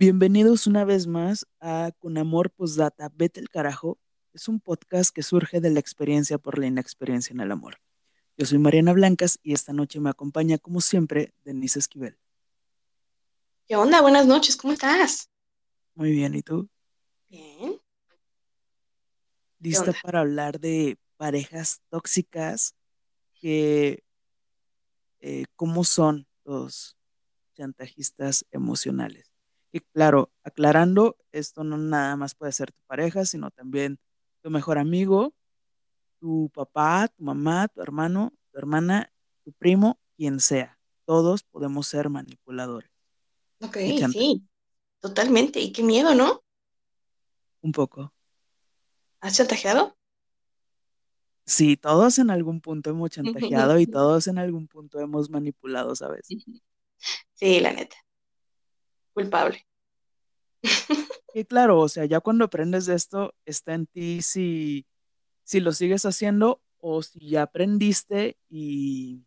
Bienvenidos una vez más a Con Amor Postdata, Vete el Carajo. Es un podcast que surge de la experiencia por la inexperiencia en el amor. Yo soy Mariana Blancas y esta noche me acompaña, como siempre, Denise Esquivel. ¿Qué onda? Buenas noches, ¿cómo estás? Muy bien, ¿y tú? Bien. ¿Lista para hablar de parejas tóxicas? Que, eh, ¿Cómo son los chantajistas emocionales? Y claro, aclarando, esto no nada más puede ser tu pareja, sino también tu mejor amigo, tu papá, tu mamá, tu hermano, tu hermana, tu primo, quien sea. Todos podemos ser manipuladores. Ok, sí, totalmente. Y qué miedo, ¿no? Un poco. ¿Has chantajeado? Sí, todos en algún punto hemos chantajeado y todos en algún punto hemos manipulado, ¿sabes? Sí, la neta. Culpable. Y claro, o sea, ya cuando aprendes de esto, está en ti si, si lo sigues haciendo o si ya aprendiste y,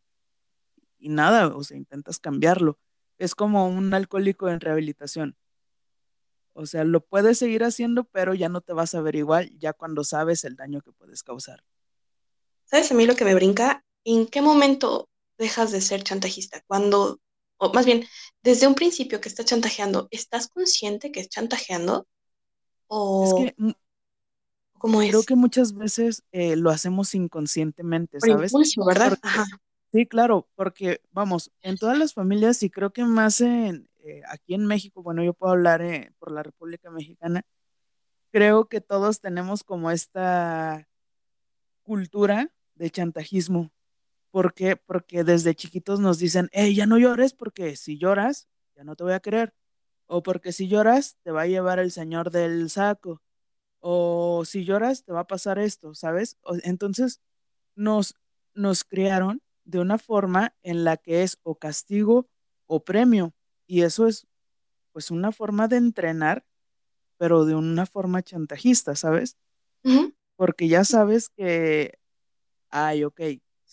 y nada, o sea, intentas cambiarlo. Es como un alcohólico en rehabilitación. O sea, lo puedes seguir haciendo, pero ya no te vas a ver igual ya cuando sabes el daño que puedes causar. ¿Sabes a mí lo que me brinca? ¿En qué momento dejas de ser chantajista? Cuando, o más bien, desde un principio que estás chantajeando, ¿estás consciente que es chantajeando? Es ¿O que mm, cómo creo es? que muchas veces eh, lo hacemos inconscientemente, Por ¿sabes? impulso, ¿verdad? Porque, Ajá. sí, claro, porque vamos, en todas las familias y creo que más en, eh, aquí en México, bueno, yo puedo hablar eh, por la República Mexicana, creo que todos tenemos como esta cultura de chantajismo. ¿Por qué? Porque desde chiquitos nos dicen, hey, ya no llores porque si lloras, ya no te voy a querer. O porque si lloras, te va a llevar el señor del saco. O si lloras, te va a pasar esto, ¿sabes? Entonces nos, nos criaron de una forma en la que es o castigo o premio. Y eso es pues una forma de entrenar, pero de una forma chantajista, ¿sabes? Porque ya sabes que, ay, ok,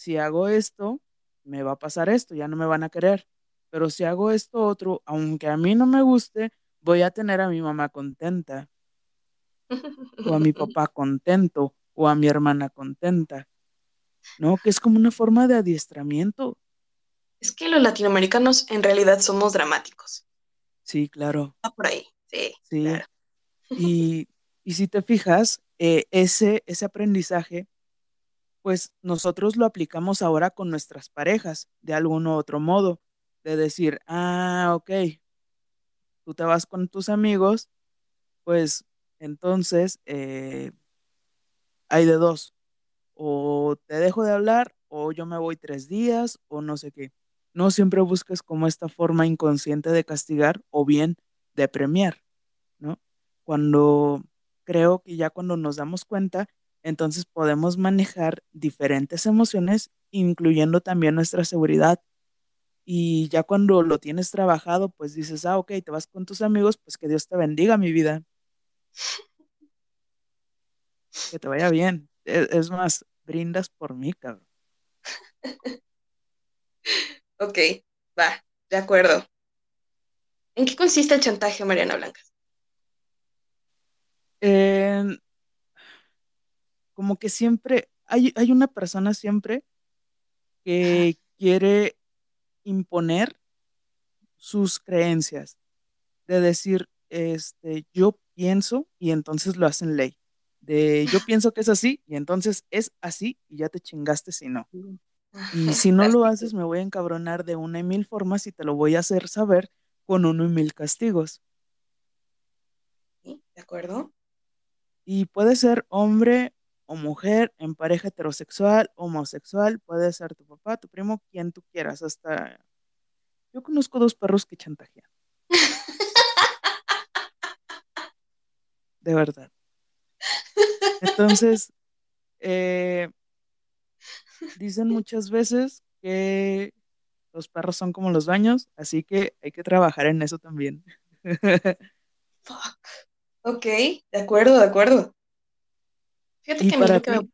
si hago esto, me va a pasar esto, ya no me van a querer. Pero si hago esto otro, aunque a mí no me guste, voy a tener a mi mamá contenta, o a mi papá contento, o a mi hermana contenta, ¿no? Que es como una forma de adiestramiento. Es que los latinoamericanos en realidad somos dramáticos. Sí, claro, Va por ahí. Sí, sí. claro. Y, y si te fijas, eh, ese, ese aprendizaje, pues nosotros lo aplicamos ahora con nuestras parejas, de algún otro modo, de decir, ah, ok, tú te vas con tus amigos, pues entonces eh, hay de dos, o te dejo de hablar, o yo me voy tres días, o no sé qué. No siempre busques como esta forma inconsciente de castigar o bien de premiar, ¿no? Cuando creo que ya cuando nos damos cuenta, entonces podemos manejar diferentes emociones, incluyendo también nuestra seguridad. Y ya cuando lo tienes trabajado, pues dices, ah, ok, te vas con tus amigos, pues que Dios te bendiga mi vida, que te vaya bien. Es, es más, brindas por mí, cabrón. Ok, va, de acuerdo. ¿En qué consiste el chantaje, Mariana Blancas? Eh, como que siempre, hay, hay una persona siempre que quiere imponer sus creencias, de decir, este, yo pienso y entonces lo hacen ley. De yo pienso que es así y entonces es así y ya te chingaste si no. Y si no lo haces, me voy a encabronar de una y mil formas y te lo voy a hacer saber con uno y mil castigos. Sí, ¿De acuerdo? Y puede ser hombre o mujer, en pareja heterosexual, homosexual, puede ser tu papá, tu primo, quien tú quieras. Hasta yo conozco dos perros que chantajean, de verdad. Entonces, eh, dicen muchas veces que los perros son como los baños, así que hay que trabajar en eso también. Fuck. Ok, de acuerdo, de acuerdo. Fíjate y que a mí para lo que me, ti,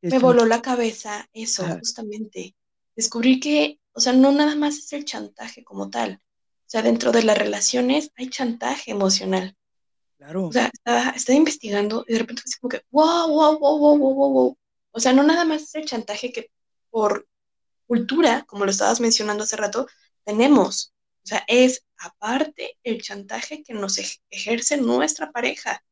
¿qué me chan- voló la cabeza eso, Ajá. justamente. Descubrir que, o sea, no nada más es el chantaje como tal, sea, dentro de las relaciones hay chantaje emocional. Claro. O sea, estaba, estaba investigando y de repente fue así como que, wow, wow, wow, wow, wow, wow, wow. O sea, no nada más es el chantaje que por cultura, como lo estabas mencionando hace rato, tenemos. O sea, es aparte el chantaje que nos ejerce nuestra pareja.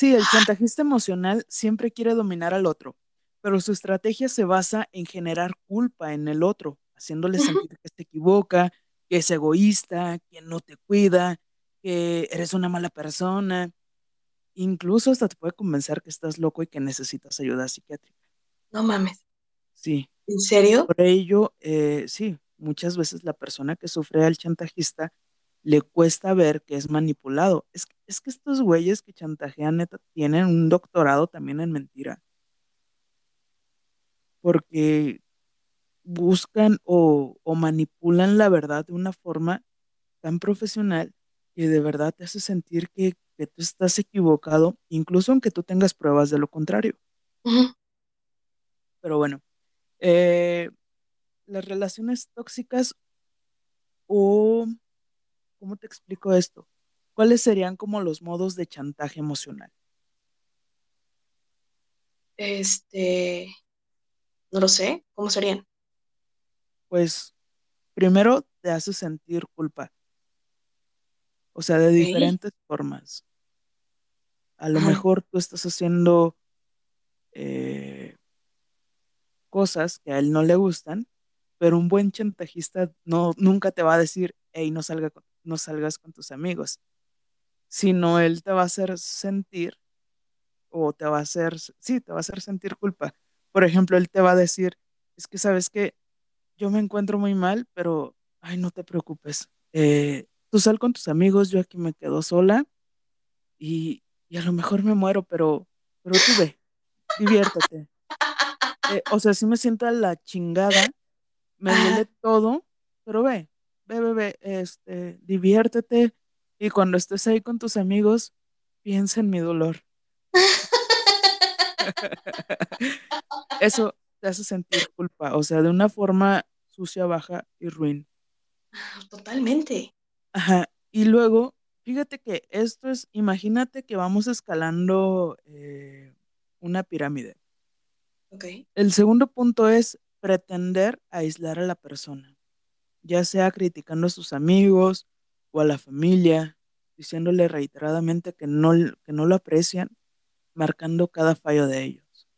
Sí, el chantajista emocional siempre quiere dominar al otro, pero su estrategia se basa en generar culpa en el otro, haciéndole sentir que se equivoca, que es egoísta, que no te cuida, que eres una mala persona. Incluso hasta te puede convencer que estás loco y que necesitas ayuda psiquiátrica. No mames. Sí. ¿En serio? Por ello, eh, sí, muchas veces la persona que sufre al chantajista le cuesta ver que es manipulado. Es, es que estos güeyes que chantajean neta tienen un doctorado también en mentira. Porque buscan o, o manipulan la verdad de una forma tan profesional que de verdad te hace sentir que, que tú estás equivocado, incluso aunque tú tengas pruebas de lo contrario. Pero bueno, eh, las relaciones tóxicas o, ¿cómo te explico esto? ¿Cuáles serían como los modos de chantaje emocional? Este, no lo sé, ¿cómo serían? Pues primero te hace sentir culpa. O sea, de diferentes formas. A lo mejor tú estás haciendo eh, cosas que a él no le gustan, pero un buen chantajista no, nunca te va a decir, hey, no, salga, no salgas con tus amigos, sino él te va a hacer sentir, o te va a hacer, sí, te va a hacer sentir culpa. Por ejemplo, él te va a decir, es que sabes que yo me encuentro muy mal, pero, ay, no te preocupes. Eh, tú sal con tus amigos, yo aquí me quedo sola y, y a lo mejor me muero, pero, pero tú ve, diviértete. Eh, o sea, sí me siento a la chingada, me duele todo, pero ve, ve, ve, este, diviértete y cuando estés ahí con tus amigos, piensa en mi dolor. Eso te hace sentir culpa, o sea, de una forma sucia, baja y ruin. Totalmente. Ajá. Y luego, fíjate que esto es, imagínate que vamos escalando eh, una pirámide. Okay. El segundo punto es pretender aislar a la persona, ya sea criticando a sus amigos o a la familia, diciéndole reiteradamente que no, que no lo aprecian, marcando cada fallo de ellos.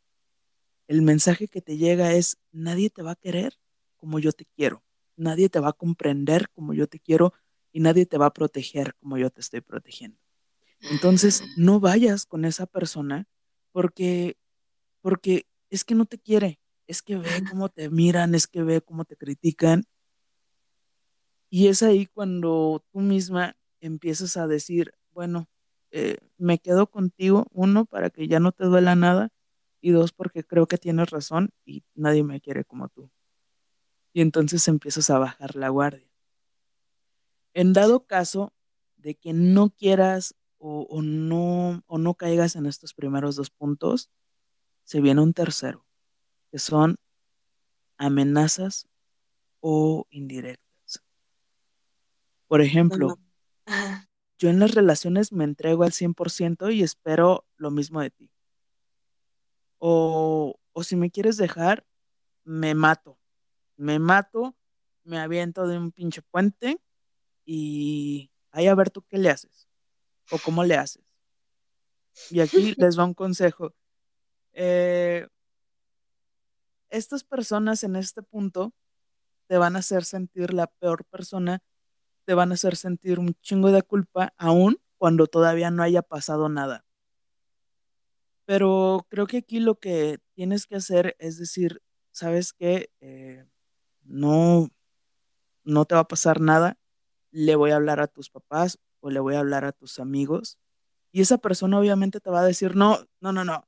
El mensaje que te llega es, nadie te va a querer como yo te quiero, nadie te va a comprender como yo te quiero y nadie te va a proteger como yo te estoy protegiendo. Entonces, no vayas con esa persona porque, porque es que no te quiere, es que ve cómo te miran, es que ve cómo te critican. Y es ahí cuando tú misma empiezas a decir, bueno, eh, me quedo contigo, uno, para que ya no te duela nada, y dos, porque creo que tienes razón y nadie me quiere como tú. Y entonces empiezas a bajar la guardia. En dado caso de que no quieras o, o no, o no caigas en estos primeros dos puntos, se viene un tercero, que son amenazas o indirectas. Por ejemplo, yo en las relaciones me entrego al 100% y espero lo mismo de ti. O, o si me quieres dejar, me mato. Me mato, me aviento de un pinche puente y ahí a ver tú qué le haces o cómo le haces. Y aquí les va un consejo. Eh, estas personas en este punto te van a hacer sentir la peor persona, te van a hacer sentir un chingo de culpa, aún cuando todavía no haya pasado nada. Pero creo que aquí lo que tienes que hacer es decir, ¿sabes qué? Eh, no, no te va a pasar nada, le voy a hablar a tus papás o le voy a hablar a tus amigos. Y esa persona obviamente te va a decir, no, no, no, no.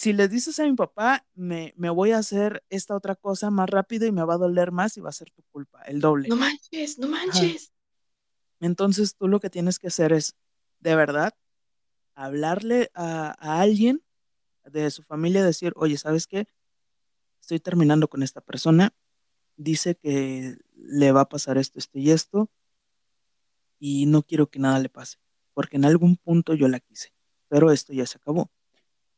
Si le dices a mi papá, me, me voy a hacer esta otra cosa más rápido y me va a doler más y va a ser tu culpa, el doble. No manches, no manches. Ajá. Entonces tú lo que tienes que hacer es, de verdad, hablarle a, a alguien de su familia, decir, oye, ¿sabes qué? Estoy terminando con esta persona, dice que le va a pasar esto, esto y esto. y no quiero que nada le pase, porque en algún punto yo la quise, pero esto ya se acabó.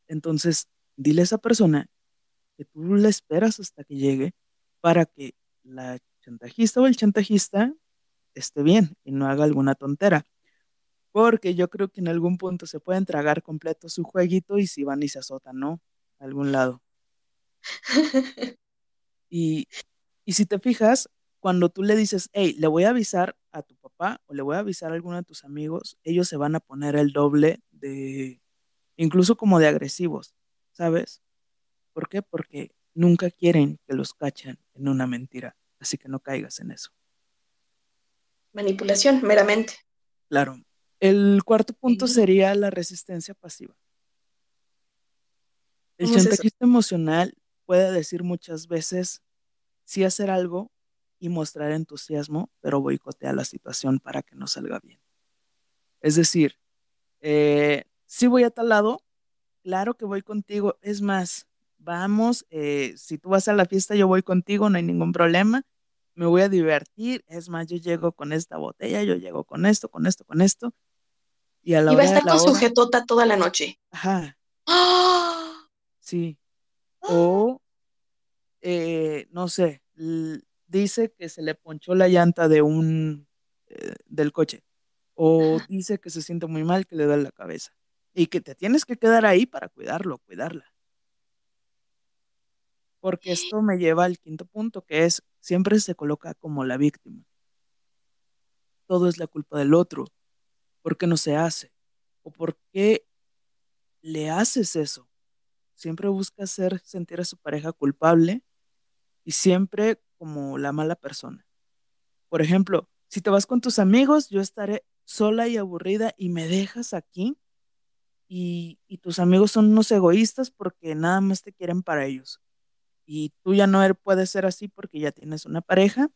Entonces, dile a esa persona que tú la esperas hasta que llegue para que la chantajista o el chantajista esté bien y no haga alguna tontera. Porque yo creo que en algún punto se pueden tragar completo su jueguito y si van y se azotan, ¿no? A algún lado. y, y si te fijas, cuando tú le dices, hey, le voy a avisar a tu papá o le voy a avisar a alguno de tus amigos, ellos se van a poner el doble de, incluso como de agresivos, ¿sabes? ¿Por qué? Porque nunca quieren que los cachen en una mentira, así que no caigas en eso. Manipulación, meramente. Claro. El cuarto punto sería la resistencia pasiva. El chantajista emocional puede decir muchas veces sí hacer algo y mostrar entusiasmo, pero boicotea la situación para que no salga bien. Es decir, eh, si voy a tal lado, claro que voy contigo. Es más, vamos, eh, si tú vas a la fiesta, yo voy contigo, no hay ningún problema. Me voy a divertir. Es más, yo llego con esta botella, yo llego con esto, con esto, con esto. Y a la a estar con su jetota toda la noche. Ajá. ¡Ah! Sí. ¡Ah! O, eh, no sé, dice que se le ponchó la llanta de un, eh, del coche. O dice que se siente muy mal, que le da la cabeza. Y que te tienes que quedar ahí para cuidarlo, cuidarla. Porque esto me lleva al quinto punto, que es, siempre se coloca como la víctima. Todo es la culpa del otro ¿Por qué no se hace? ¿O por qué le haces eso? Siempre busca hacer sentir a su pareja culpable y siempre como la mala persona. Por ejemplo, si te vas con tus amigos, yo estaré sola y aburrida y me dejas aquí y, y, tus amigos son unos egoístas porque nada más te quieren para ellos. Y tú ya no er, puedes ser así porque ya tienes una pareja,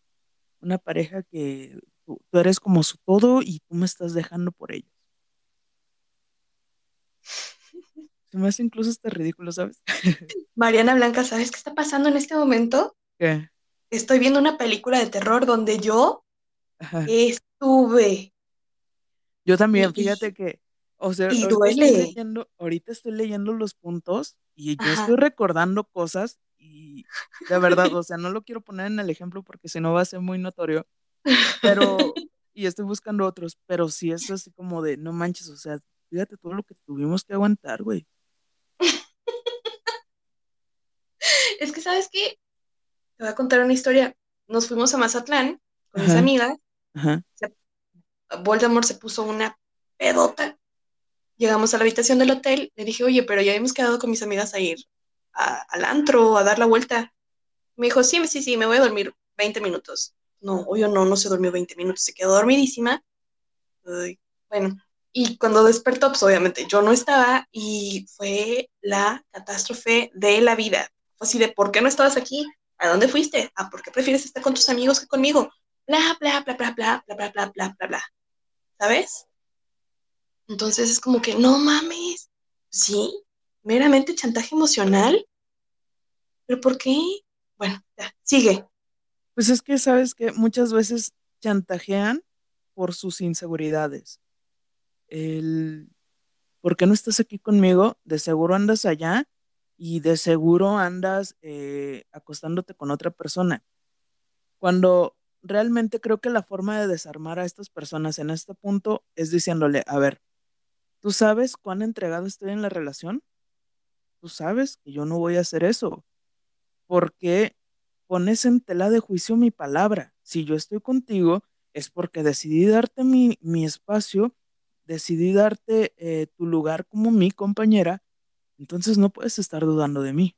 una pareja que Tú, eres como su todo y tú me estás dejando por ellos. Se me hace incluso hasta ridículo, ¿sabes? Mariana Blanca, ¿sabes qué está pasando en este momento? ¿Qué? Estoy viendo una película de terror donde yo estuve. Yo también, fíjate que, o sea, ahorita estoy, leyendo, ahorita estoy leyendo los puntos y yo estoy recordando cosas y de verdad, o sea, no lo quiero poner en el ejemplo porque si no va a ser muy notorio, pero, y estoy buscando otros, pero sí es así como de, no manches, o sea, fíjate todo lo que tuvimos que aguantar, güey. Es que, ¿sabes qué? Te voy a contar una historia. Nos fuimos a Mazatlán con mis amigas. Ajá. Voldemort se puso una pedota. Llegamos a la habitación del hotel. Le dije, oye, pero ya hemos quedado con mis amigas a ir al antro, a dar la vuelta. Me dijo, sí, sí, sí, me voy a dormir 20 minutos no, obvio no, no se durmió 20 minutos, se quedó dormidísima. bueno, y cuando despertó, pues obviamente yo no estaba y fue la catástrofe de la vida. Fue así de, ¿por qué no estabas aquí? ¿A dónde fuiste? ¿A por qué prefieres estar con tus amigos que conmigo? Bla, bla, bla, bla, bla, bla, bla, bla, bla, bla, bla. ¿Sabes? Entonces es como que, no mames, sí, meramente chantaje emocional. ¿Pero por qué? Bueno, ya, sigue. Pues es que sabes que muchas veces chantajean por sus inseguridades. El, ¿por qué no estás aquí conmigo? De seguro andas allá y de seguro andas eh, acostándote con otra persona. Cuando realmente creo que la forma de desarmar a estas personas en este punto es diciéndole, a ver, ¿tú sabes cuán entregado estoy en la relación? ¿Tú sabes que yo no voy a hacer eso? Porque pones en tela de juicio mi palabra. Si yo estoy contigo, es porque decidí darte mi, espacio, decidí darte eh, tu lugar como mi compañera, entonces no puedes estar dudando de mí.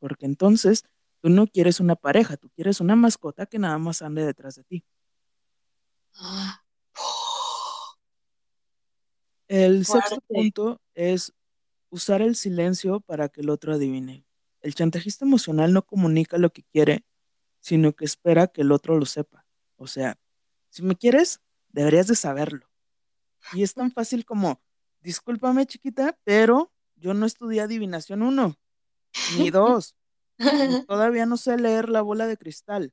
Porque entonces tú no quieres una pareja, tú quieres una mascota que nada más ande detrás de ti. El sexto punto es usar el silencio para que el otro adivine. El chantajista emocional no comunica lo que quiere, sino que espera que el otro lo sepa. O sea, si me quieres, deberías de saberlo. Y es tan fácil como, discúlpame chiquita, pero yo no estudié adivinación 1, ni 2. todavía no sé leer la bola de cristal.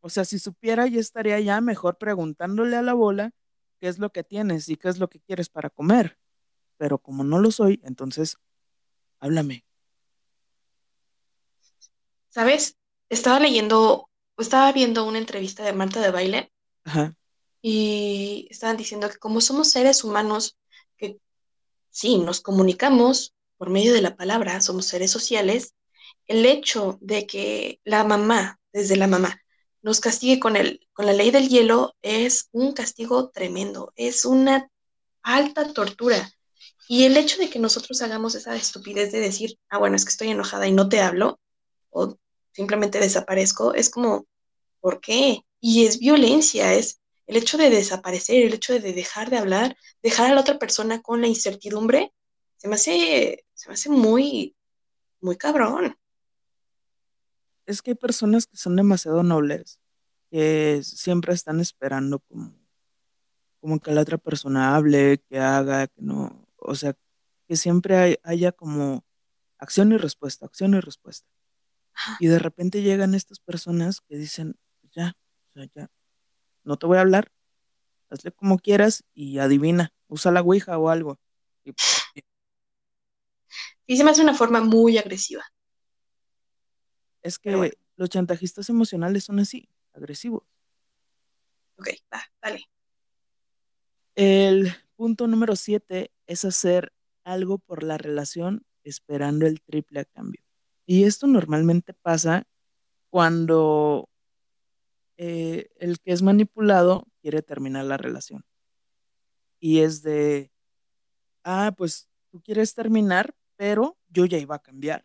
O sea, si supiera, ya estaría ya mejor preguntándole a la bola qué es lo que tienes y qué es lo que quieres para comer. Pero como no lo soy, entonces háblame. ¿Sabes? Estaba leyendo, estaba viendo una entrevista de Marta de Baile Ajá, y estaban diciendo que como somos seres humanos, que sí, nos comunicamos por medio de la palabra, somos seres sociales, el hecho de que la mamá, desde la mamá, nos castigue con el, con la ley del hielo es un castigo tremendo, es una alta tortura. Y el hecho de que nosotros hagamos esa estupidez de decir, ah, bueno, es que estoy enojada y no te hablo, o simplemente desaparezco, es como, ¿por qué? Y es violencia, es el hecho de desaparecer, el hecho de dejar de hablar, dejar a la otra persona con la incertidumbre, se me hace, se me hace muy, muy cabrón. Es que hay personas que son demasiado nobles, que siempre están esperando como, como que la otra persona hable, que haga, que no, o sea, que siempre hay- haya como acción y respuesta, acción y respuesta. Y de repente llegan estas personas que dicen, "Pues ya, sea, ya, no te voy a hablar, hazle como quieras y adivina, usa la ouija o algo. Y pues. Sí, se me hace una forma muy agresiva, es bueno, que los chantajistas emocionales son así, agresivos. ok, va, dale. El punto número siete es hacer algo por la relación esperando el triple a cambio. Y esto normalmente pasa cuando eh, el que es manipulado quiere terminar la relación. Y es de, ah, pues tú quieres terminar, pero yo ya iba a cambiar.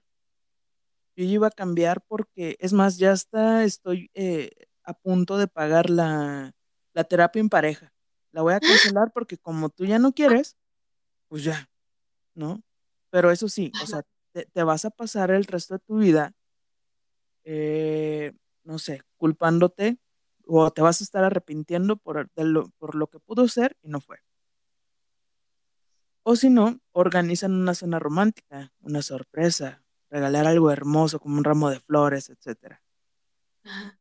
Yo iba a cambiar porque, es más, ya está, estoy eh, a punto de pagar la, la terapia en pareja. La voy a cancelar porque como tú ya no quieres, pues ya, ¿no? Pero eso sí, o sea, te, te vas a pasar el resto de tu vida, eh, no sé, culpándote o te vas a estar arrepintiendo por, lo, por lo que pudo ser y no fue. O si no, organizan una cena romántica, una sorpresa, regalar algo hermoso como un ramo de flores. Ajá.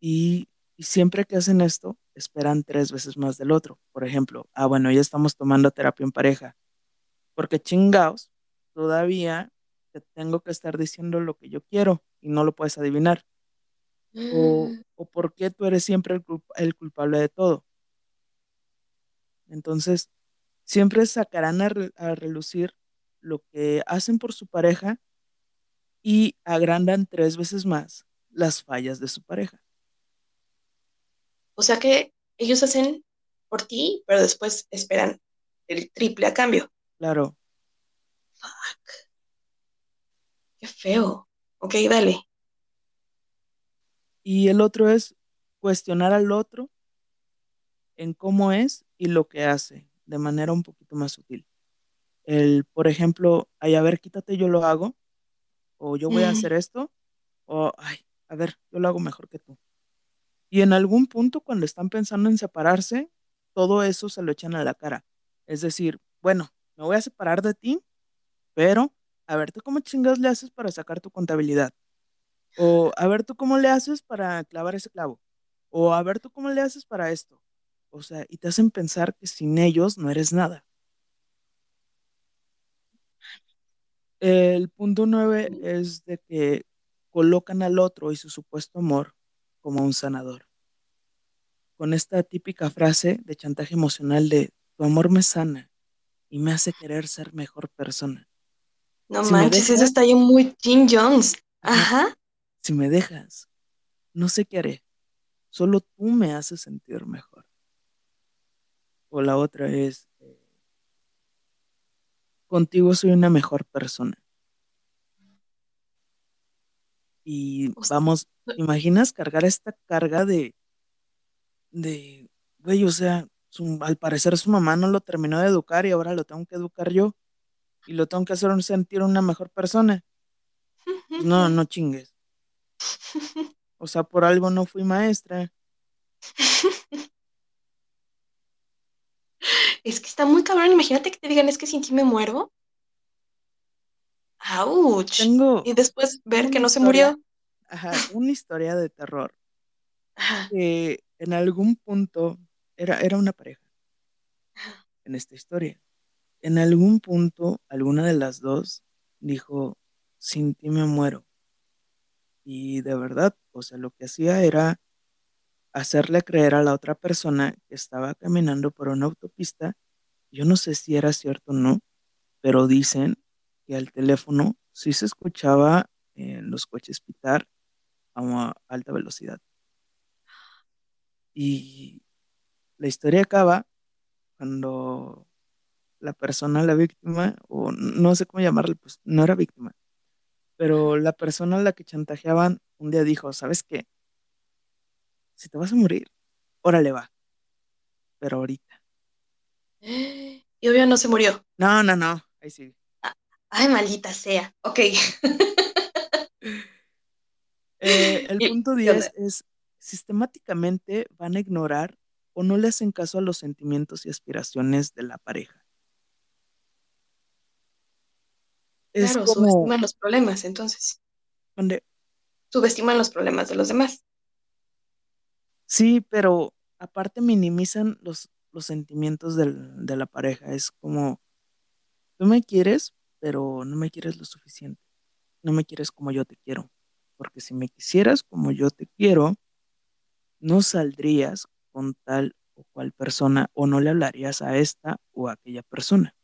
Y, y siempre que hacen esto, esperan tres veces más del otro. Por ejemplo, ah, bueno, ya estamos tomando terapia en pareja, porque chingaos, todavía te tengo que estar diciendo lo que yo quiero y no lo puedes adivinar. O, Mm, o por qué tú eres siempre el, culp- el culpable de todo. Entonces, siempre sacarán a, re- a relucir lo que hacen por su pareja y agrandan tres veces más las fallas de su pareja. O sea que ellos hacen por ti, pero después esperan el triple a cambio. Claro, Qué feo. Ok, dale. y el otro es cuestionar al otro en cómo es y lo que hace de manera un poquito más sutil. El, por ejemplo, ay, a ver, quítate, yo lo hago, o yo voy a hacer esto, o ay, a ver, yo lo hago mejor que tú. Y en algún punto, cuando están pensando en separarse, todo eso se lo echan a la cara. Es decir, bueno, me voy a separar de ti, pero a ver, tú cómo chingados le haces para sacar tu contabilidad. O a ver, tú cómo le haces para clavar ese clavo. O a ver, tú cómo le haces para esto. O sea, y te hacen pensar que sin ellos no eres nada. El punto nueve es de que colocan al otro y su supuesto amor como un sanador. Con esta típica frase de chantaje emocional de tu amor me sana y me hace querer ser mejor persona. no Si manches, eso está ahí muy Jim Jones. ajá, si me dejas, no sé qué haré. Solo tú me haces sentir mejor. O la otra es, contigo soy una mejor persona. Y vamos, ¿te imaginas cargar esta carga de, de, güey, o sea, su- al parecer su mamá no lo terminó de educar y ahora lo tengo que educar yo y lo tengo que hacer sentir una mejor persona? Pues no, no chingues. O sea, por algo no fui maestra. Es que está muy cabrón. Imagínate que te digan, es que sin ti me muero. ¡Auch! Tengo, Y después ver que no se murió. ajá, una historia de terror Ajá. que en algún punto era, era una pareja. en esta historia. En algún punto, alguna de las dos dijo, sin ti me muero. Y de verdad, o sea, lo que hacía era hacerle creer a la otra persona que estaba caminando por una autopista. Yo no sé si era cierto o no, pero dicen que al teléfono sí se escuchaba en los coches pitar a alta velocidad. Y la historia acaba cuando la persona, la víctima, o no sé cómo llamarle, pues no era víctima, pero la persona a la que chantajeaban un día dijo, ¿sabes qué? Si te vas a morir, órale va, pero ahorita. Y obvio no se murió. No, no, no, ahí sí. Ay, maldita sea. Ok. Eh, el punto 10 es, sistemáticamente van a ignorar o no le hacen caso a los sentimientos y aspiraciones de la pareja. claro, subestiman los problemas, entonces. ¿Dónde? Subestiman los problemas de los demás. Sí, pero aparte minimizan los, los sentimientos de la pareja. Es como, tú me quieres, pero no me quieres lo suficiente. No me quieres como yo te quiero. Porque si me quisieras como yo te quiero, no saldrías con tal o cual persona o no le hablarías a esta o a aquella persona.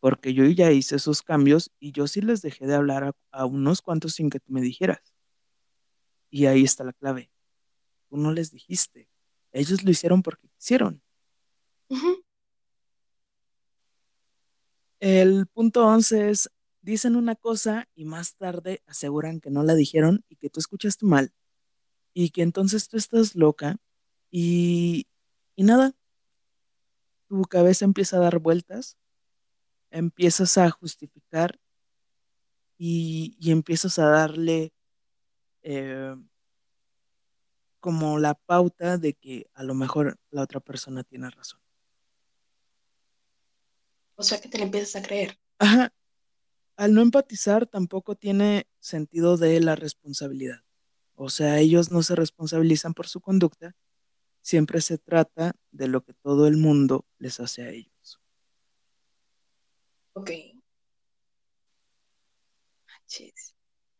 Porque yo ya hice esos cambios y yo sí les dejé de hablar a, a unos cuantos sin que tú me dijeras. Y ahí está la clave. Tú no les dijiste. Ellos lo hicieron porque quisieron. El punto 11 es, dicen una cosa y más tarde aseguran que no la dijeron y que tú escuchaste mal y que entonces tú estás loca y, y nada, tu cabeza empieza a dar vueltas, empiezas a justificar y, y empiezas a darle eh, como la pauta de que a lo mejor la otra persona tiene razón. O sea que te le empiezas a creer. Ajá. Al no empatizar tampoco tiene sentido de la responsabilidad. O sea, ellos no se responsabilizan por su conducta, siempre se trata de lo que todo el mundo les hace a ellos. Ok.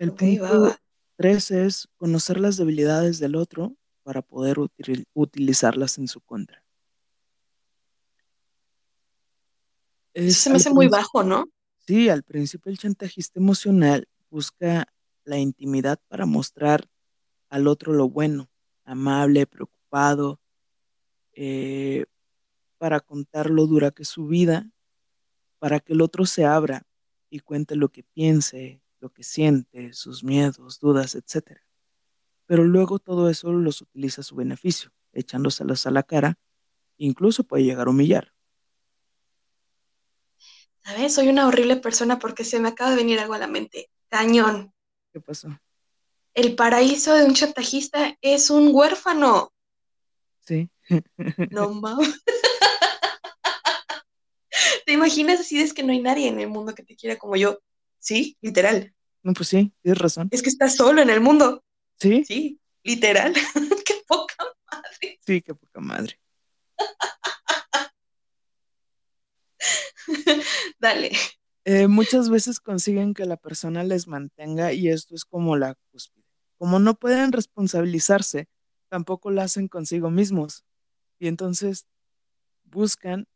El punto tres es conocer las debilidades del otro para poder utilizarlas en su contra. se me hace muy bajo, ¿no? Sí, al principio el chantajista emocional busca la intimidad para mostrar al otro lo bueno, amable, preocupado, eh, para contar lo dura que es su vida, para que el otro se abra y cuente lo que piense, lo que siente, sus miedos, dudas, etc. Pero luego todo eso los utiliza a su beneficio, echándoselas a la cara, incluso puede llegar a humillar. ¿Sabes? Soy una horrible persona porque se me acaba de venir algo a la mente. Cañón. ¿Qué pasó? El paraíso de un chantajista es un huérfano. Sí. No mames. ¿Te imaginas así es que no hay nadie en el mundo que te quiera como yo? Sí, literal. No, pues sí, tienes razón. Es que estás solo en el mundo. Sí. Sí, literal. qué poca madre. Sí, qué poca madre. Dale. Eh, muchas veces consiguen que la persona les mantenga y esto es como la cúspide. Como no pueden responsabilizarse, tampoco lo hacen consigo mismos. Y entonces buscan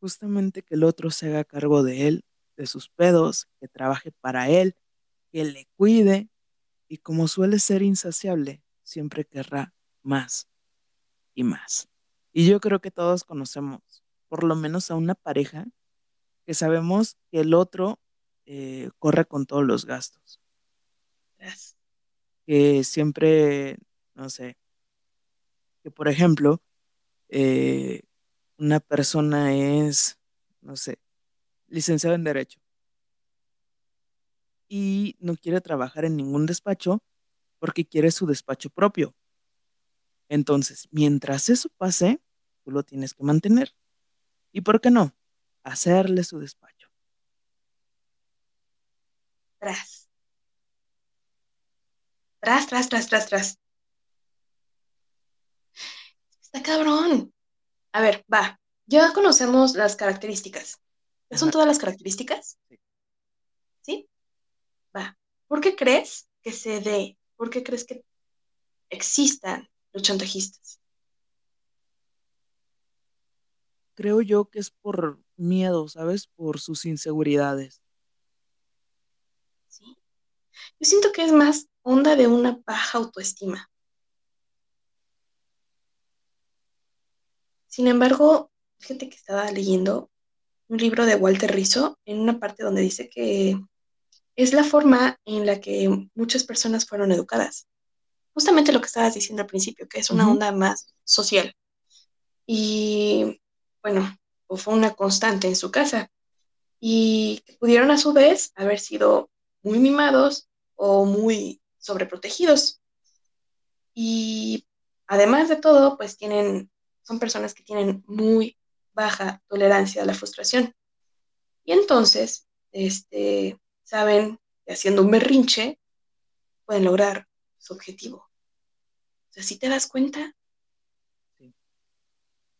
justamente que el otro se haga cargo de él, de sus pedos, que trabaje para él, que le cuide y como suele ser insaciable, siempre querrá más y más. Y yo creo que todos conocemos por lo menos a una pareja que sabemos que el otro eh, corre con todos los gastos. Que siempre, no sé, que por ejemplo, eh, una persona es, no sé, licenciado en Derecho y no quiere trabajar en ningún despacho porque quiere su despacho propio. Entonces, mientras eso pase, tú lo tienes que mantener. ¿Y por qué no? Hacerle su despacho. Tras. Tras, tras, tras, tras, tras. Está cabrón. A ver, va. Ya conocemos las características. ¿Ya son Ajá. todas las características? ¿Sí? ¿Por qué crees que se dé? ¿Por qué crees que existan los chantajistas? Creo yo que es por miedo, ¿sabes? Por sus inseguridades. ¿Sí? Yo siento que es más onda de una baja autoestima. Sin embargo, fíjate que estaba leyendo un libro de Walter Rizzo en una parte donde dice que es la forma en la que muchas personas fueron educadas. Justamente lo que estabas diciendo al principio, que es una onda más social. Y bueno, pues fue una constante en su casa. Y que pudieron a su vez haber sido muy mimados o muy sobreprotegidos. Y además de todo, pues tienen, son personas que tienen muy baja tolerancia a la frustración. Y entonces, este, saben que haciendo un berrinche pueden lograr su objetivo. O sea, si te das cuenta, Sí.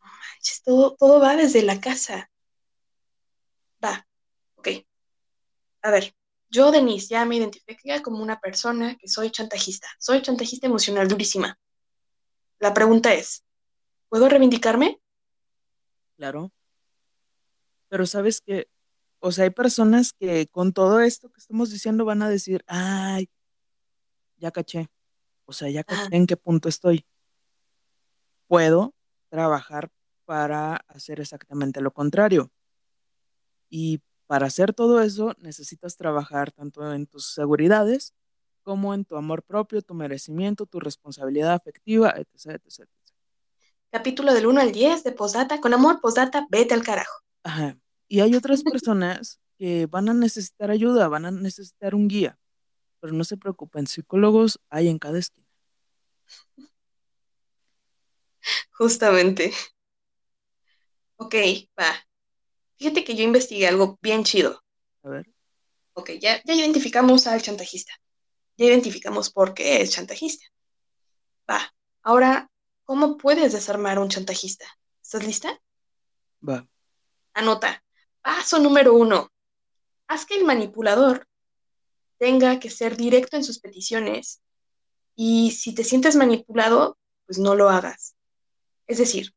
no manches, todo, todo va desde la casa. Va, ok. A ver, yo, Denise, ya me identifiqué como una persona que soy chantajista. Soy chantajista emocional durísima. La pregunta es, ¿puedo reivindicarme? Claro. Pero sabes que, o sea, hay personas que con todo esto que estamos diciendo van a decir, ay, ya caché. O sea, ya caché en qué punto estoy. Puedo trabajar para hacer exactamente lo contrario. Y para hacer todo eso necesitas trabajar tanto en tus seguridades como en tu amor propio, tu merecimiento, tu responsabilidad afectiva, etc, etc, etc. Capítulo del 1 al 10 de postdata. Con amor, postdata, vete al carajo. Ajá. Y hay otras personas que van a necesitar ayuda, van a necesitar un guía, pero no se preocupen, psicólogos hay en cada esquina. Justamente. Ok, va. Fíjate que yo investigué algo bien chido. A ver, Ok, ya, ya identificamos al chantajista. Ya identificamos por qué es chantajista. Va. Ahora, ¿cómo puedes desarmar un chantajista? ¿Estás lista? va. Anota. Paso número uno. Haz que el manipulador tenga que ser directo en sus peticiones y si te sientes manipulado, pues no lo hagas. Es decir,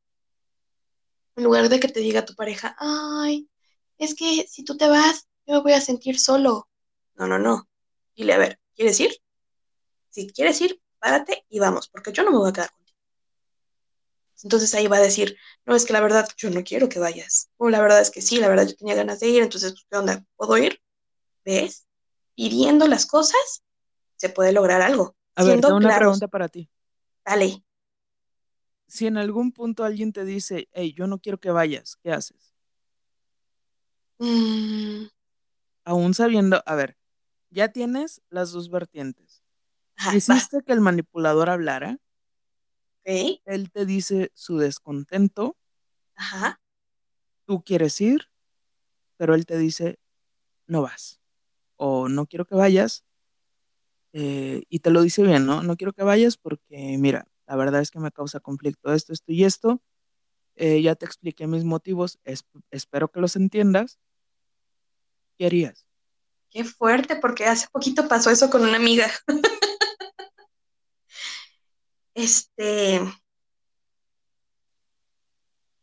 en lugar de que te diga tu pareja, ay, es que si tú te vas, yo me voy a sentir solo. No, no, no. Dile, a ver, ¿quieres ir? Si quieres ir, párate y vamos, porque yo no me voy a quedar contigo. Entonces ahí va a decir, no, es que la verdad yo no quiero que vayas. O la verdad es que sí, la verdad yo tenía ganas de ir, entonces, ¿qué onda? ¿Puedo ir? ¿Ves? Pidiendo las cosas, se puede lograr algo. A ver, Siendo tengo una pregunta para ti. Dale. Si en algún punto alguien te dice, hey, yo no quiero que vayas, ¿qué haces? Mm, Aún sabiendo, a ver, ya tienes las dos vertientes. ajá, va. Hiciste que el manipulador hablara, Él te dice su descontento, ajá. tú quieres ir, pero él te dice, no vas, o no quiero que vayas, eh, y te lo dice bien, ¿no? No quiero que vayas porque, mira, la verdad es que me causa conflicto esto, esto y esto, eh, ya te expliqué mis motivos, es- espero que los entiendas, ¿qué harías? Qué fuerte, porque hace poquito pasó eso con una amiga. Este,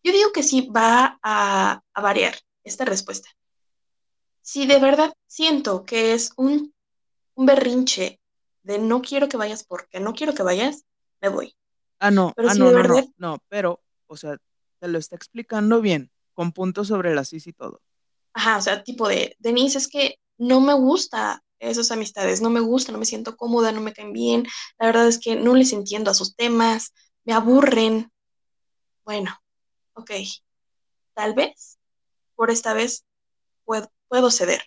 yo digo que sí va a, a variar esta respuesta. Si de verdad siento que es un, un berrinche de no quiero que vayas porque no quiero que vayas, me voy. Ah, no, Pero ah, si no, de no, verdad, no, no, pero, o sea, te lo está explicando bien, con puntos sobre las is y todo. ajá, o sea, tipo de, Denise, es que no me gusta esas amistades, no me gusta, no me siento cómoda, no me caen bien, la verdad es que no les entiendo a sus temas, me aburren. Bueno, ok, tal vez por esta vez puedo, puedo ceder,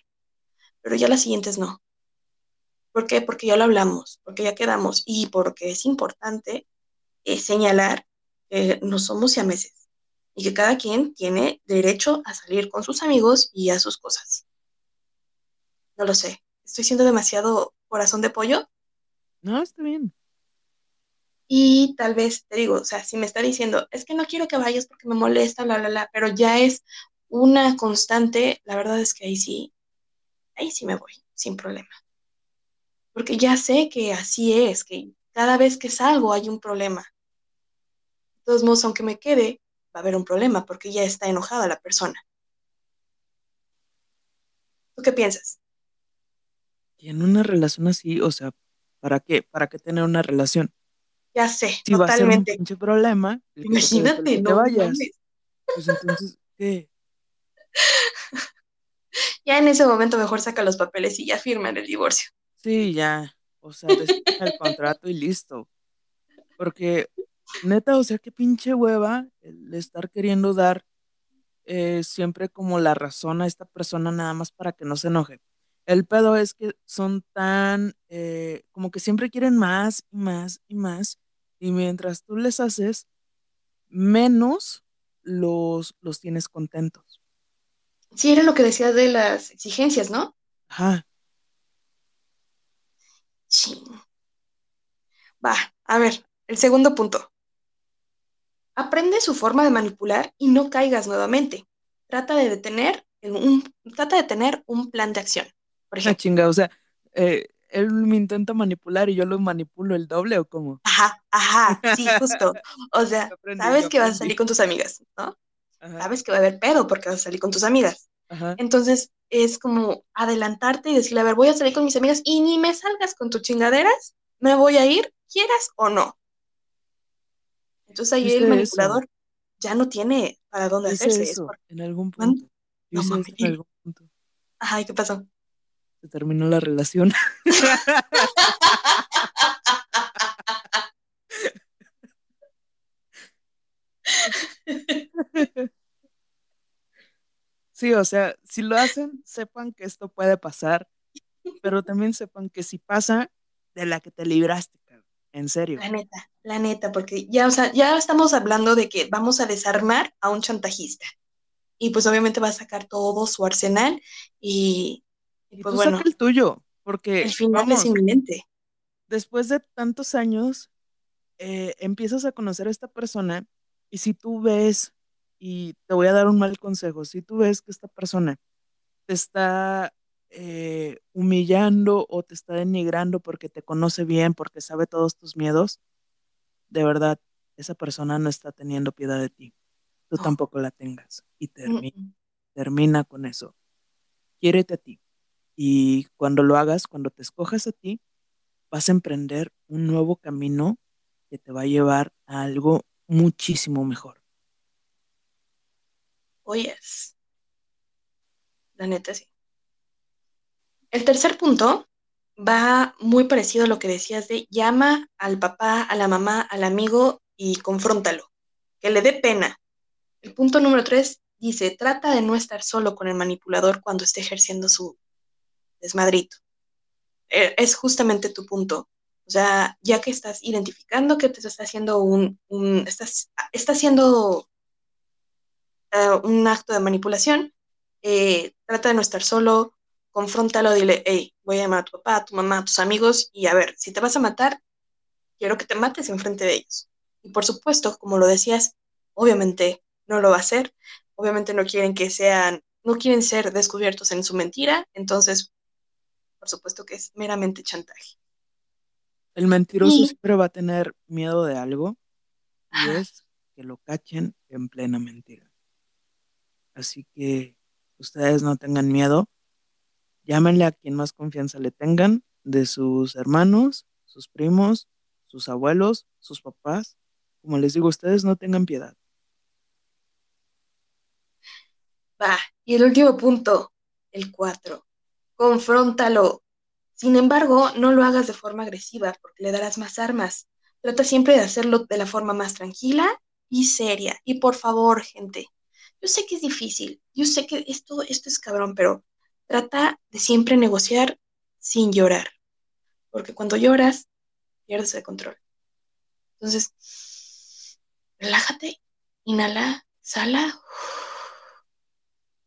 pero ya las siguientes no. ¿Por qué? Porque ya lo hablamos, porque ya quedamos y porque es importante eh, señalar que no somos siameses y que cada quien tiene derecho a salir con sus amigos y a sus cosas. No lo sé, estoy siendo demasiado corazón de pollo. No, está bien. Y tal vez te digo, o sea, si me está diciendo, es que no quiero que vayas porque me molesta, bla, bla, bla, pero ya es una constante, la verdad es que ahí sí, ahí sí me voy, sin problema. Porque ya sé que así es, que cada vez que salgo hay un problema. De todos modos, aunque me quede, va a haber un problema porque ya está enojada la persona. ¿Tú qué piensas? Y en una relación así, o sea, ¿para qué? ¿Para qué tener una relación? Ya sé, Si va a ser un totalmente. pinche problema, Imagínate, que te no vayas. Pues entonces, ¿qué? Ya en ese momento mejor saca los papeles y ya firman el divorcio. Sí, ya. O sea, el contrato y listo. Porque, neta, o sea, qué pinche hueva el estar queriendo dar eh, siempre como la razón a esta persona nada más para que no se enoje. El pedo es que son tan, eh, como que siempre quieren más y más y más. Y mientras tú les haces, menos los, los tienes contentos. Sí, era lo que decías de las exigencias, ¿no? Ajá. Sí. Va, a ver, el segundo punto. Aprende su forma de manipular y no caigas nuevamente. Trata de detener un, trata de tener un plan de acción. Por Ah, ejemplo, chinga, o sea, eh, él me intenta manipular y yo lo manipulo el doble o cómo. ajá, ajá, sí, justo. O sea, aprendí, sabes que vas a salir con tus amigas, ¿no? Ajá, Sabes que va a haber pedo porque vas a salir con tus amigas. ajá. Entonces es como adelantarte y decirle, a ver, voy a salir con mis amigas y ni me salgas con tus chingaderas, me voy a ir, quieras o no. Entonces ahí el eso. manipulador ya no tiene para dónde hacerse. Es eso por- en algún punto. Yo No hice mames. eso en algún punto. Ajá, ¿y qué pasó? Se terminó la relación. Sí, o sea, si lo hacen, sepan que esto puede pasar, pero también sepan que si pasa, de la que te libraste. En serio. La neta, la neta, porque ya, o sea, ya estamos hablando de que vamos a desarmar a un chantajista. Y pues obviamente va a sacar todo su arsenal y, y pues tú bueno, saca el tuyo, porque, el final es vamos, inminente. después de tantos años, eh, empiezas a conocer a esta persona y si tú ves, y te voy a dar un mal consejo, si tú ves que esta persona te está eh, humillando o te está denigrando porque te conoce bien, porque sabe todos tus miedos, de verdad, esa persona no está teniendo piedad de ti. Tú No. tampoco la tengas y Mm, termina, mm. termina con eso. Quiérete a ti. Y cuando lo hagas, cuando te escojas a ti, vas a emprender un nuevo camino que te va a llevar a algo muchísimo mejor. Oyes. La neta, sí. El tercer punto va muy parecido a lo que decías de llama al papá, a la mamá, al amigo y confróntalo. Que le dé pena. El punto número tres dice, trata de no estar solo con el manipulador cuando esté ejerciendo su desmadrito. Eh, Es justamente tu punto. O sea, ya que estás identificando que te está haciendo un, un estás, está haciendo uh, un acto de manipulación, eh, trata de no estar solo, confróntalo, dile, hey, voy a llamar a tu papá, a tu mamá, a tus amigos, y a ver, si te vas a matar, quiero que te mates enfrente de ellos. Y por supuesto, como lo decías, obviamente no lo va a hacer, obviamente no quieren que sean, no quieren ser descubiertos en su mentira, entonces, por supuesto que es meramente chantaje. El mentiroso Y- siempre va a tener miedo de algo y Ajá. es que lo cachen en plena mentira. Así que ustedes no tengan miedo, llámenle a quien más confianza le tengan, de sus hermanos, sus primos, sus abuelos, sus papás. Como les digo, ustedes no tengan piedad. Va, y el último punto, el 4. Confróntalo. Sin embargo, no lo hagas de forma agresiva porque le darás más armas. Trata siempre de hacerlo de la forma más tranquila y seria. Y por favor, gente, yo sé que es difícil, yo sé que esto, esto es cabrón, pero trata de siempre negociar sin llorar. Porque cuando lloras, pierdes el control. Entonces, relájate, inhala, exhala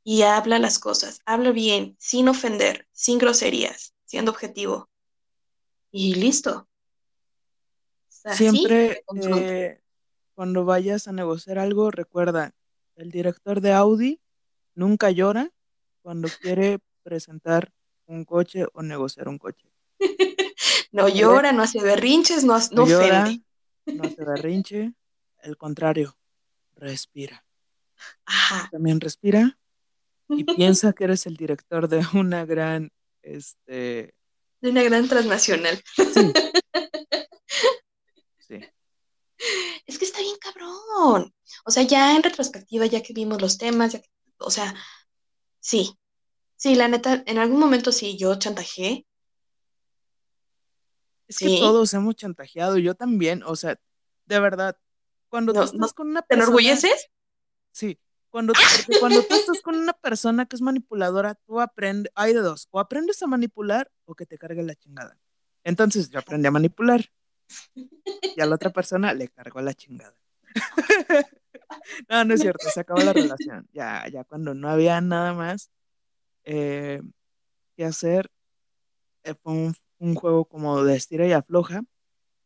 y habla las cosas. Habla bien, sin ofender, sin groserías, siendo objetivo. Y listo. Siempre eh, cuando vayas a negociar algo, recuerda, el director de Audi nunca llora cuando quiere presentar un coche o negociar un coche. No llora, no hace berrinches, no, No no llora, ofende. no hace berrinche, al contrario, respira. Ajá. También respira y piensa que eres el director de una gran, este, De una gran transnacional. sí, sí. Es que está bien cabrón. O sea, ya en retrospectiva, ya que vimos los temas, ya que- o sea, sí. Sí, la neta, en algún momento sí, yo chantajeé. Es que Sí. todos hemos chantajeado, yo también, o sea, de verdad, cuando tú No, estás no, con una ¿te persona, enorgulleces? sí, cuando, cuando tú estás con una persona que es manipuladora, tú aprendes, hay de dos, o aprendes a manipular o que te cargue la chingada. Entonces yo aprendí a manipular y a la otra persona le cargó la chingada. No, no es cierto, se acabó la relación. Ya, ya cuando no había nada más eh, que hacer, eh, fue un, un juego como de estira y afloja,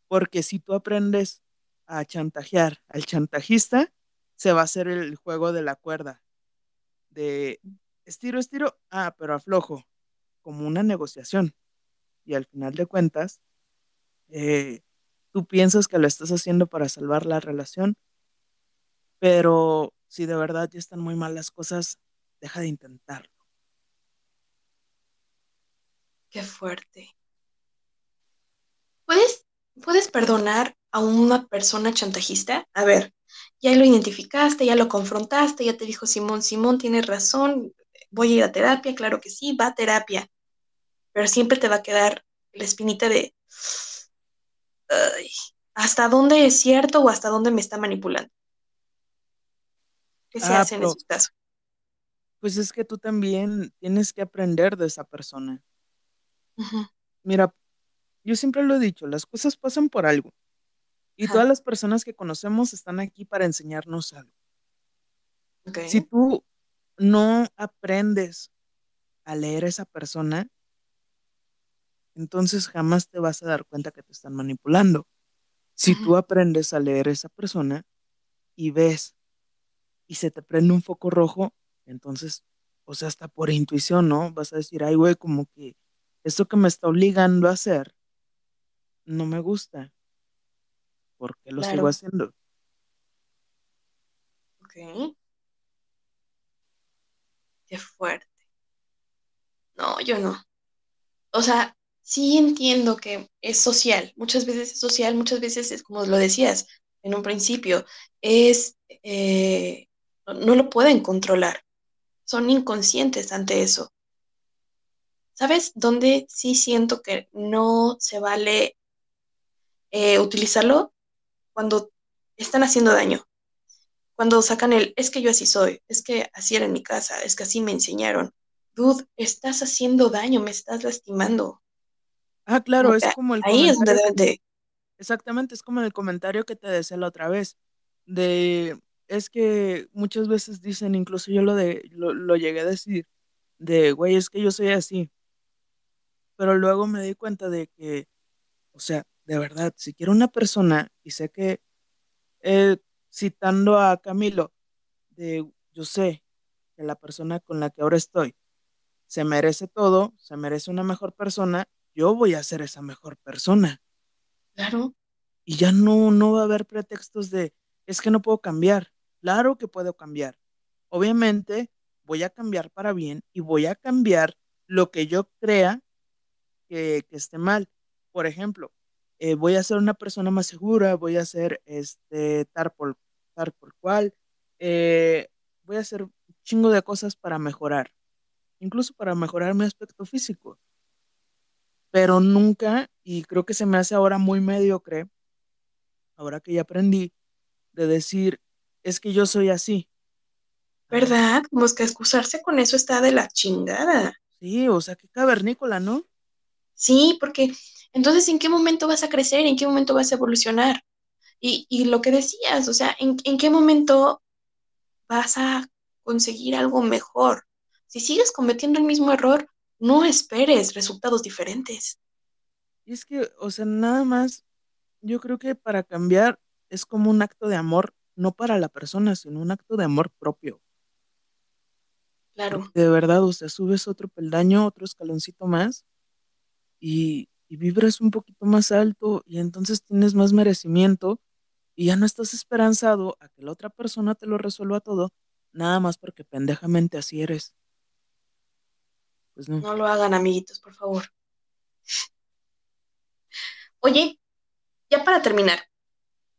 porque si tú aprendes a chantajear al chantajista, se va a hacer el juego de la cuerda, de estiro, estiro, ah, pero aflojo, como una negociación. Y al final de cuentas, eh, tú piensas que lo estás haciendo para salvar la relación, pero si de verdad ya están muy mal las cosas, deja de intentarlo. Qué fuerte. ¿Puedes, puedes perdonar a una persona chantajista? A ver, ya lo identificaste, ya lo confrontaste, ya te dijo Simón, Simón, tienes razón, voy a ir a terapia, claro que sí, va a terapia, pero siempre te va a quedar la espinita de ay, hasta dónde es cierto o hasta dónde me está manipulando. ¿Qué se Ah, hace en esos casos? pues es que tú también tienes que aprender de esa persona. Mira, yo siempre lo he dicho, las cosas pasan por algo y Ajá, todas las personas que conocemos están aquí para enseñarnos algo. Si tú no aprendes a leer a esa persona, entonces jamás te vas a dar cuenta que te están manipulando. Si tú aprendes a leer a esa persona y ves y se te prende un foco rojo, entonces, o sea, hasta por intuición, ¿no? Vas a decir, ay, güey, como que esto que me está obligando a hacer no me gusta, ¿por qué lo sigo claro, haciendo? ok, qué fuerte. No, yo no. O sea, sí entiendo que es social, muchas veces es social, muchas veces es como lo decías en un principio, es, eh, no, no lo pueden controlar, son inconscientes ante eso. ¿Sabes dónde sí siento que no se vale eh, utilizarlo? Cuando están haciendo daño, cuando sacan el, es que yo así soy, es que así era en mi casa, es que así me enseñaron. Dude, estás haciendo daño, me estás lastimando. Ah, claro, Como es que como el ahí es donde deben de... exactamente, es como el comentario que te decía la otra vez, de, es que muchas veces dicen, incluso yo lo, de, lo, lo llegué a decir, de, güey, es que yo soy así, pero luego me di cuenta de que, o sea, de verdad, si quiero una persona y sé que, eh, citando a Camilo, de, yo sé que la persona con la que ahora estoy se merece todo, se merece una mejor persona, yo voy a ser esa mejor persona. Claro, Y ya no, no va a haber pretextos de, es que no puedo cambiar. Claro que puedo cambiar. Obviamente voy a cambiar para bien y voy a cambiar lo que yo crea que, que esté mal. Por ejemplo, eh, voy a ser una persona más segura, voy a ser este, tal por, tal por cual, eh, voy a hacer un chingo de cosas para mejorar, incluso para mejorar mi aspecto físico, pero nunca, y creo que se me hace ahora muy mediocre, ahora que ya aprendí, de decir, es que yo soy así. ¿verdad? Como es que excusarse con eso está de la chingada. sí, o sea, qué cavernícola, ¿no? Sí, porque entonces, ¿en qué momento vas a crecer? ¿En qué momento vas a evolucionar? Y, y lo que decías, o sea, ¿en, en qué momento vas a conseguir algo mejor? Si sigues cometiendo el mismo error, no esperes resultados diferentes. Y es que, o sea, nada más yo creo que para cambiar es como un acto de amor, no para la persona, sino un acto de amor propio. Porque Claro, de verdad, o sea, subes otro peldaño, otro escaloncito más y, y vibras un poquito más alto y entonces tienes más merecimiento y ya no estás esperanzado a que la otra persona te lo resuelva todo, nada más porque pendejamente así eres. Pues no, no lo hagan, amiguitos, por favor. Oye, ya para terminar,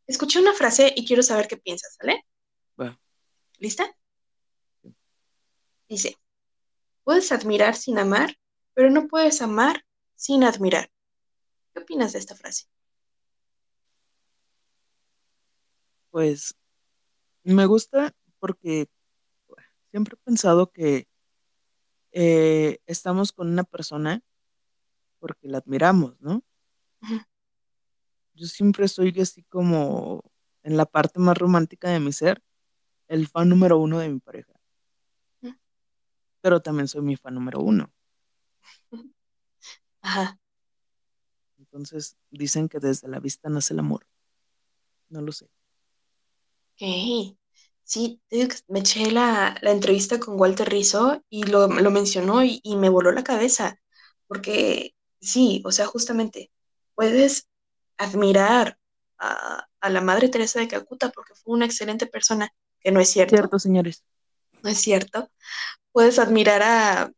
escuché una frase y quiero saber qué piensas, ¿sale? va. ¿Lista? Dice, puedes admirar sin amar, pero no puedes amar sin admirar. ¿Qué opinas de esta frase? Pues me gusta porque siempre he pensado que eh, estamos con una persona porque la admiramos, ¿no? Yo siempre soy así como en la parte más romántica de mi ser, el fan número uno de mi pareja, pero también soy mi fan número uno. Ajá, Entonces dicen que desde la vista nace el amor. No lo sé. ok. Sí, me eché la, la entrevista con Walter Rizzo y lo, lo mencionó y, y me voló la cabeza, porque sí, o sea, justamente puedes admirar a, a la Madre Teresa de Calcuta porque fue una excelente persona, que no es cierto, Cierto, señores. no es cierto. Puedes admirar a,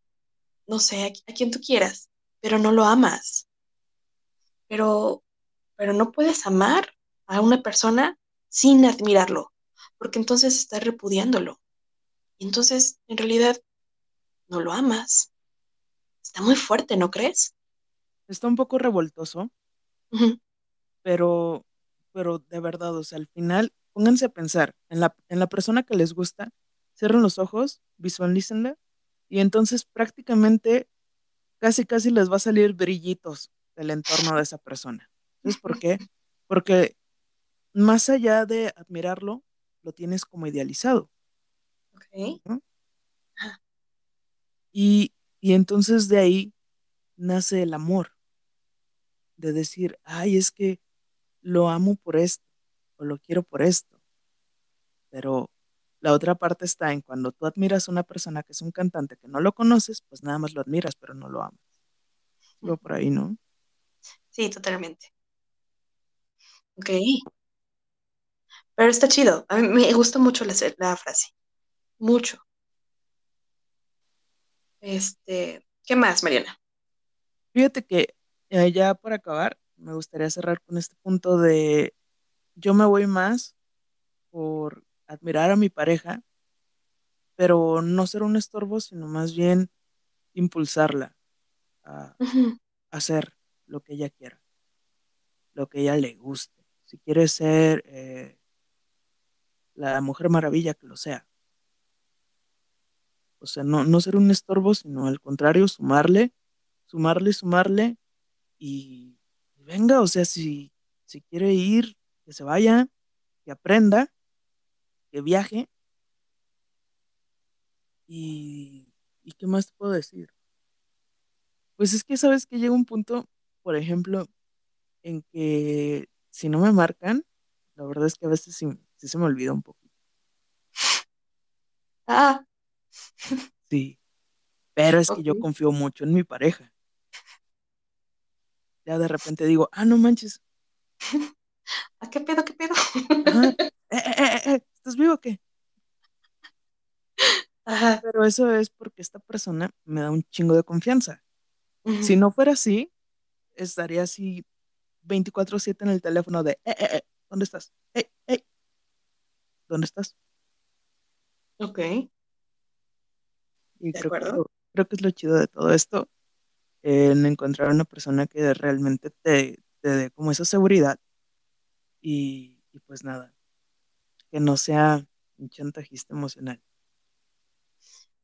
no sé, a, a quien tú quieras, pero no lo amas. Pero, pero no puedes amar a una persona sin admirarlo, porque entonces estás repudiándolo. Y entonces, en realidad, no lo amas. Está muy fuerte, ¿no crees? Está un poco revoltoso, pero, pero de verdad, o sea, al final, pónganse a pensar en la, en la persona que les gusta, cierren los ojos, visualícenla, y entonces prácticamente casi, casi les va a salir brillitos del entorno de esa persona. ¿Sabes por qué? Porque más allá de admirarlo, lo tienes como idealizado, Ok. Y, y entonces de ahí nace el amor, de decir, ay, es que lo amo por esto, o lo quiero por esto, pero la otra parte está en cuando tú admiras a una persona que es un cantante que no lo conoces, pues nada más lo admiras, pero no lo amas. Digo por ahí, ¿no? Sí, totalmente. Ok. Pero está chido. A mí me gusta mucho la, la frase. Mucho. Este, ¿qué más, Mariana? Fíjate que eh, ya para acabar, me gustaría cerrar con este punto de yo me voy más por admirar a mi pareja, pero no ser un estorbo, sino más bien impulsarla a Ujú, hacer lo que ella quiera, lo que ella le guste. Si quiere ser eh, la Mujer Maravilla, que lo sea. O sea, no, no ser un estorbo, sino al contrario, sumarle, sumarle, sumarle y, venga, o sea, si, si quiere ir, que se vaya, que aprenda, que viaje y, y ¿qué más te puedo decir? Pues es que sabes que llega un punto, por ejemplo, en que si no me marcan, la verdad es que a veces sí, sí se me olvida un poco. Ah, Sí, pero es que yo confío mucho en mi pareja. Ya de repente digo, ah, no manches, ¿A qué pedo, qué pedo? ajá, eh, eh, eh, ¿estás vivo o qué? Ajá. Pero eso es porque esta persona me da un chingo de confianza. Si no fuera así, estaría así 24/7 en el teléfono de, eh, eh, eh, ¿dónde estás? ¿dónde estás? Ok, Y de creo que, acuerdo. lo- creo que es lo chido de todo esto, en encontrar una persona que realmente te, te dé como esa seguridad y, y pues nada, que no sea un chantajista emocional.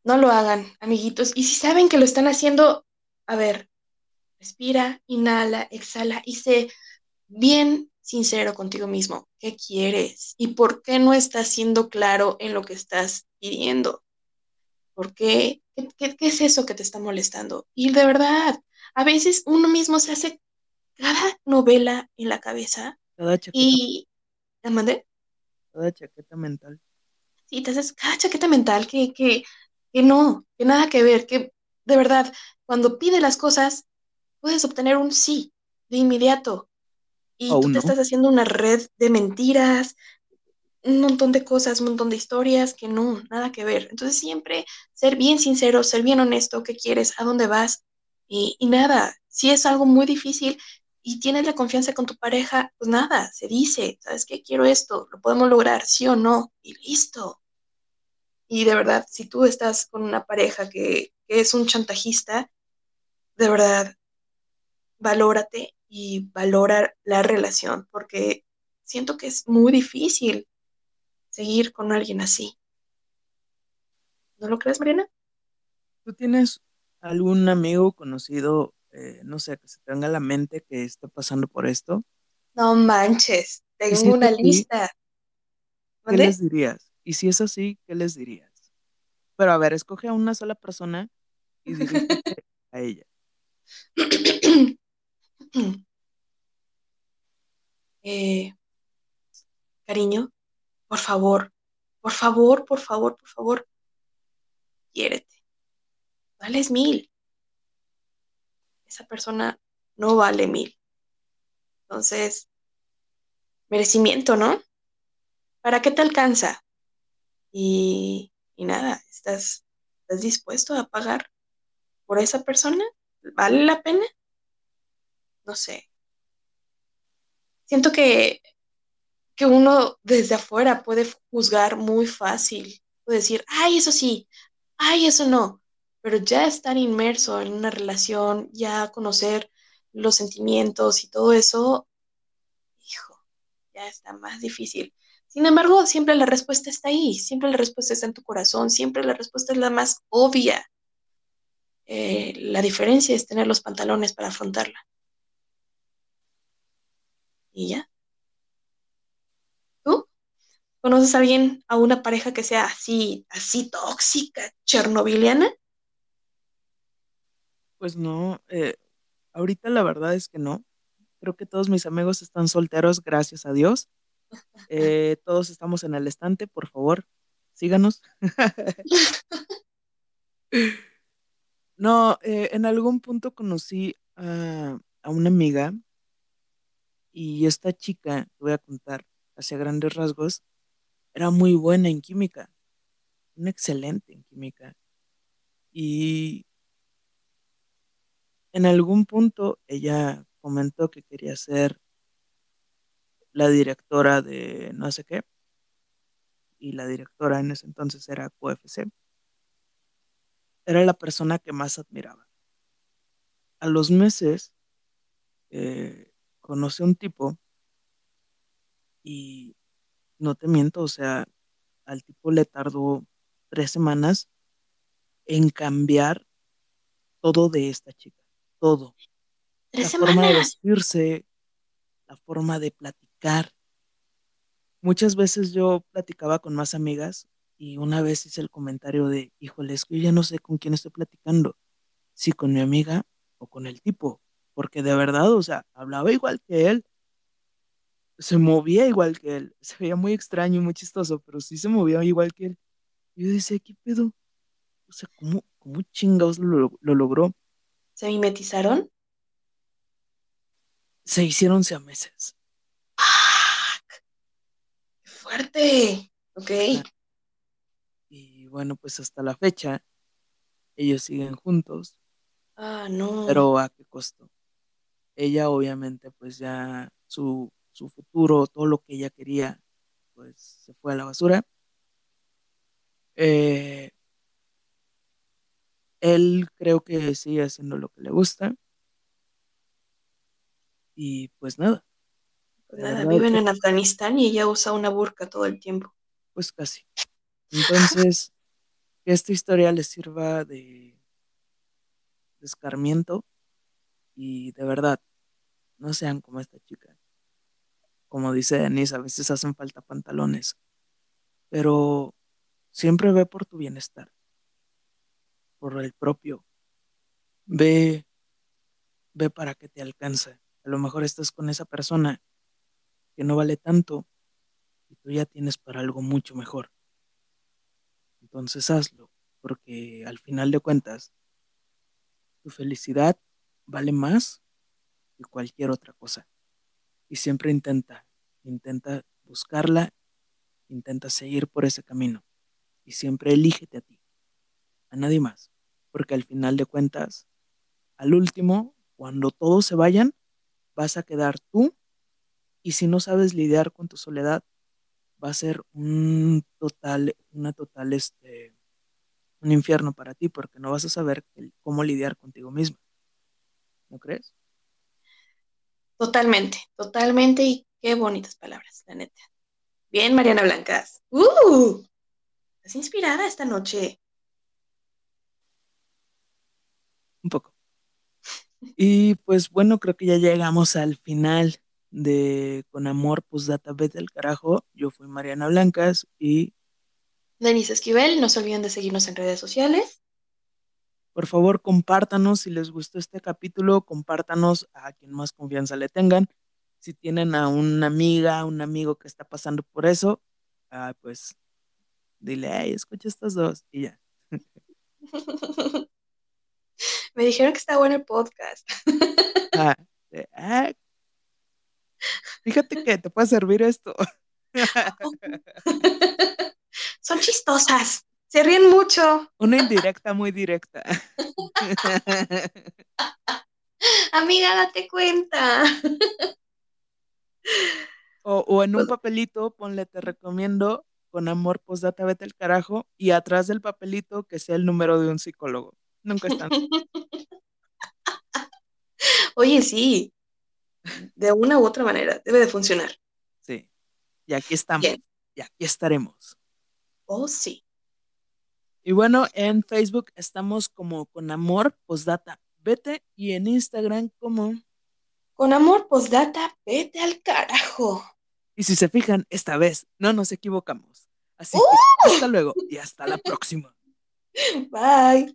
No lo hagan, amiguitos. Y si saben que lo están haciendo, a ver, respira, inhala, exhala y sé bien sincero contigo mismo. ¿Qué quieres? ¿Y por qué no estás siendo claro en lo que estás pidiendo? ¿Por qué? ¿Qué, qué, qué es eso que te está molestando? Y de verdad, a veces uno mismo se hace cada novela en la cabeza Cada chaqueta, Y, ¿la mandé? cada chaqueta mental. Sí, te haces cada chaqueta mental que, que, que no, que nada que ver, que de verdad, cuando pide las cosas, puedes obtener un sí de inmediato. Y O tú te uno. estás haciendo una red de mentiras, un montón de cosas, un montón de historias que no, nada que ver. Entonces siempre ser bien sincero, ser bien honesto, qué quieres, a dónde vas y, y nada, si es algo muy difícil y tienes la confianza con tu pareja, pues nada, se dice, ¿sabes qué? Quiero esto, lo podemos lograr, sí o no, y listo. Y de verdad, si tú estás con una pareja que, que es un chantajista, de verdad, valórate y valora la relación, porque siento que es muy difícil seguir con alguien así. ¿No lo crees, Mariana? ¿Tú tienes algún amigo conocido, eh, no sé, que se te venga a la mente que esté pasando por esto? No manches, si tengo una lista. ¿qué les dirías? Y si es así, ¿qué les dirías? Pero a ver, escoge a una sola persona y dirígete a ella. Eh, cariño, por favor, por favor, por favor, por favor, quiérete. Vales mil. Esa persona no vale mil. Entonces, merecimiento, ¿no? ¿Para qué te alcanza? Y, y nada, ¿estás, ¿estás dispuesto a pagar por esa persona? ¿Vale la pena? No sé. Siento que, que uno desde afuera puede juzgar muy fácil. Puede decir, ay, eso sí, ay, eso no. Pero ya estar inmerso en una relación, ya conocer los sentimientos y todo eso, hijo, ya está más difícil. Sin embargo, siempre la respuesta está ahí, siempre la respuesta está en tu corazón, siempre la respuesta es la más obvia. Eh, la diferencia es tener los pantalones para afrontarla. Y ya. ¿Tú? ¿Conoces a alguien, a una pareja que sea así, así tóxica, chernobiliana? Pues no, eh, ahorita la verdad es que no. Creo que todos mis amigos están solteros, gracias a Dios. Eh, todos estamos en el estante, por favor, síganos. No, eh, en algún punto conocí a, a una amiga y esta chica, te voy a contar, hacia grandes rasgos, era muy buena en química, una excelente en química. Y en algún punto ella comentó que quería ser la directora de no sé qué, y la directora en ese entonces era QFC. Era la persona que más admiraba. A los meses eh, conocí a un tipo y no te miento, o sea, al tipo le tardó tres semanas en cambiar todo de esta chica, todo. Tres La forma de semanas. vestirse, la forma de platicar. Muchas veces yo platicaba con más amigas y una vez hice el comentario de, híjole, es que yo ya no sé con quién estoy platicando, si con mi amiga o con el tipo, porque de verdad, o sea, hablaba igual que él, se movía igual que él, se veía muy extraño y muy chistoso, pero sí se movía igual que él. Y yo decía, ¿qué pedo? O sea, ¿cómo, cómo chingados lo, lo logró? ¿Se mimetizaron? Se hicieron siameses. ¡Ah! ¡Qué fuerte! Ok. Y bueno, pues hasta la fecha, ellos siguen juntos, Ah, no. pero ¿a qué costo? Ella obviamente pues ya su, su futuro, todo lo que ella quería, pues se fue a la basura. Eh, él creo que sigue haciendo lo que le gusta y pues nada, Pues nada, viven en Afganistán y ella usa una burka todo el tiempo. pues casi. Entonces, que esta historia les sirva de, de escarmiento y de verdad, no sean como esta chica. Como dice Denise, a veces hacen falta pantalones, pero siempre ve por tu bienestar, por el propio. Ve, ve para que te alcance. A lo mejor estás con esa persona que no vale tanto y tú ya tienes para algo mucho mejor. Entonces hazlo, porque al final de cuentas, tu felicidad vale más cualquier otra cosa. Y siempre intenta, intenta buscarla, intenta seguir por ese camino. Y siempre elígete a ti, a nadie más. Porque al final de cuentas, al último, cuando todos se vayan, vas a quedar tú. Y si no sabes lidiar con tu soledad, va a ser un total, una total, este, un infierno para ti, porque no vas a saber cómo lidiar contigo misma. ¿No crees? Totalmente, totalmente. Y qué bonitas palabras, la neta. Bien, Mariana Blancas. ¡Uh! ¿Estás inspirada esta noche? Un poco. Y pues bueno, creo que ya llegamos al final de Con Amor, pues Data vete del carajo. Yo fui Mariana Blancas y... Denise Esquivel, no se olviden de seguirnos en redes sociales. Por favor, compártanos si les gustó este capítulo, compártanos a quien más confianza le tengan. Si tienen a una amiga, un amigo que está pasando por eso, ah, pues dile, hey, escucha estas dos y ya. Me dijeron que está bueno el podcast. Ah, ah, fíjate que te puede servir esto. Son chistosas. Se ríen mucho. Una indirecta muy directa. Amiga, date cuenta. O, en un pues papelito ponle te recomiendo con amor postdata vete el carajo y atrás del papelito que sea el número de un psicólogo. Nunca están. Oye, sí. De una u otra manera debe de funcionar. Sí. Y aquí estamos. Y aquí estaremos. Oh, sí. Y bueno, en Facebook estamos como con amor postdata vete y en Instagram como con amor postdata vete al carajo. Y si se fijan, esta vez no nos equivocamos. Así que ¡Uh! hasta luego y hasta la próxima. Bye.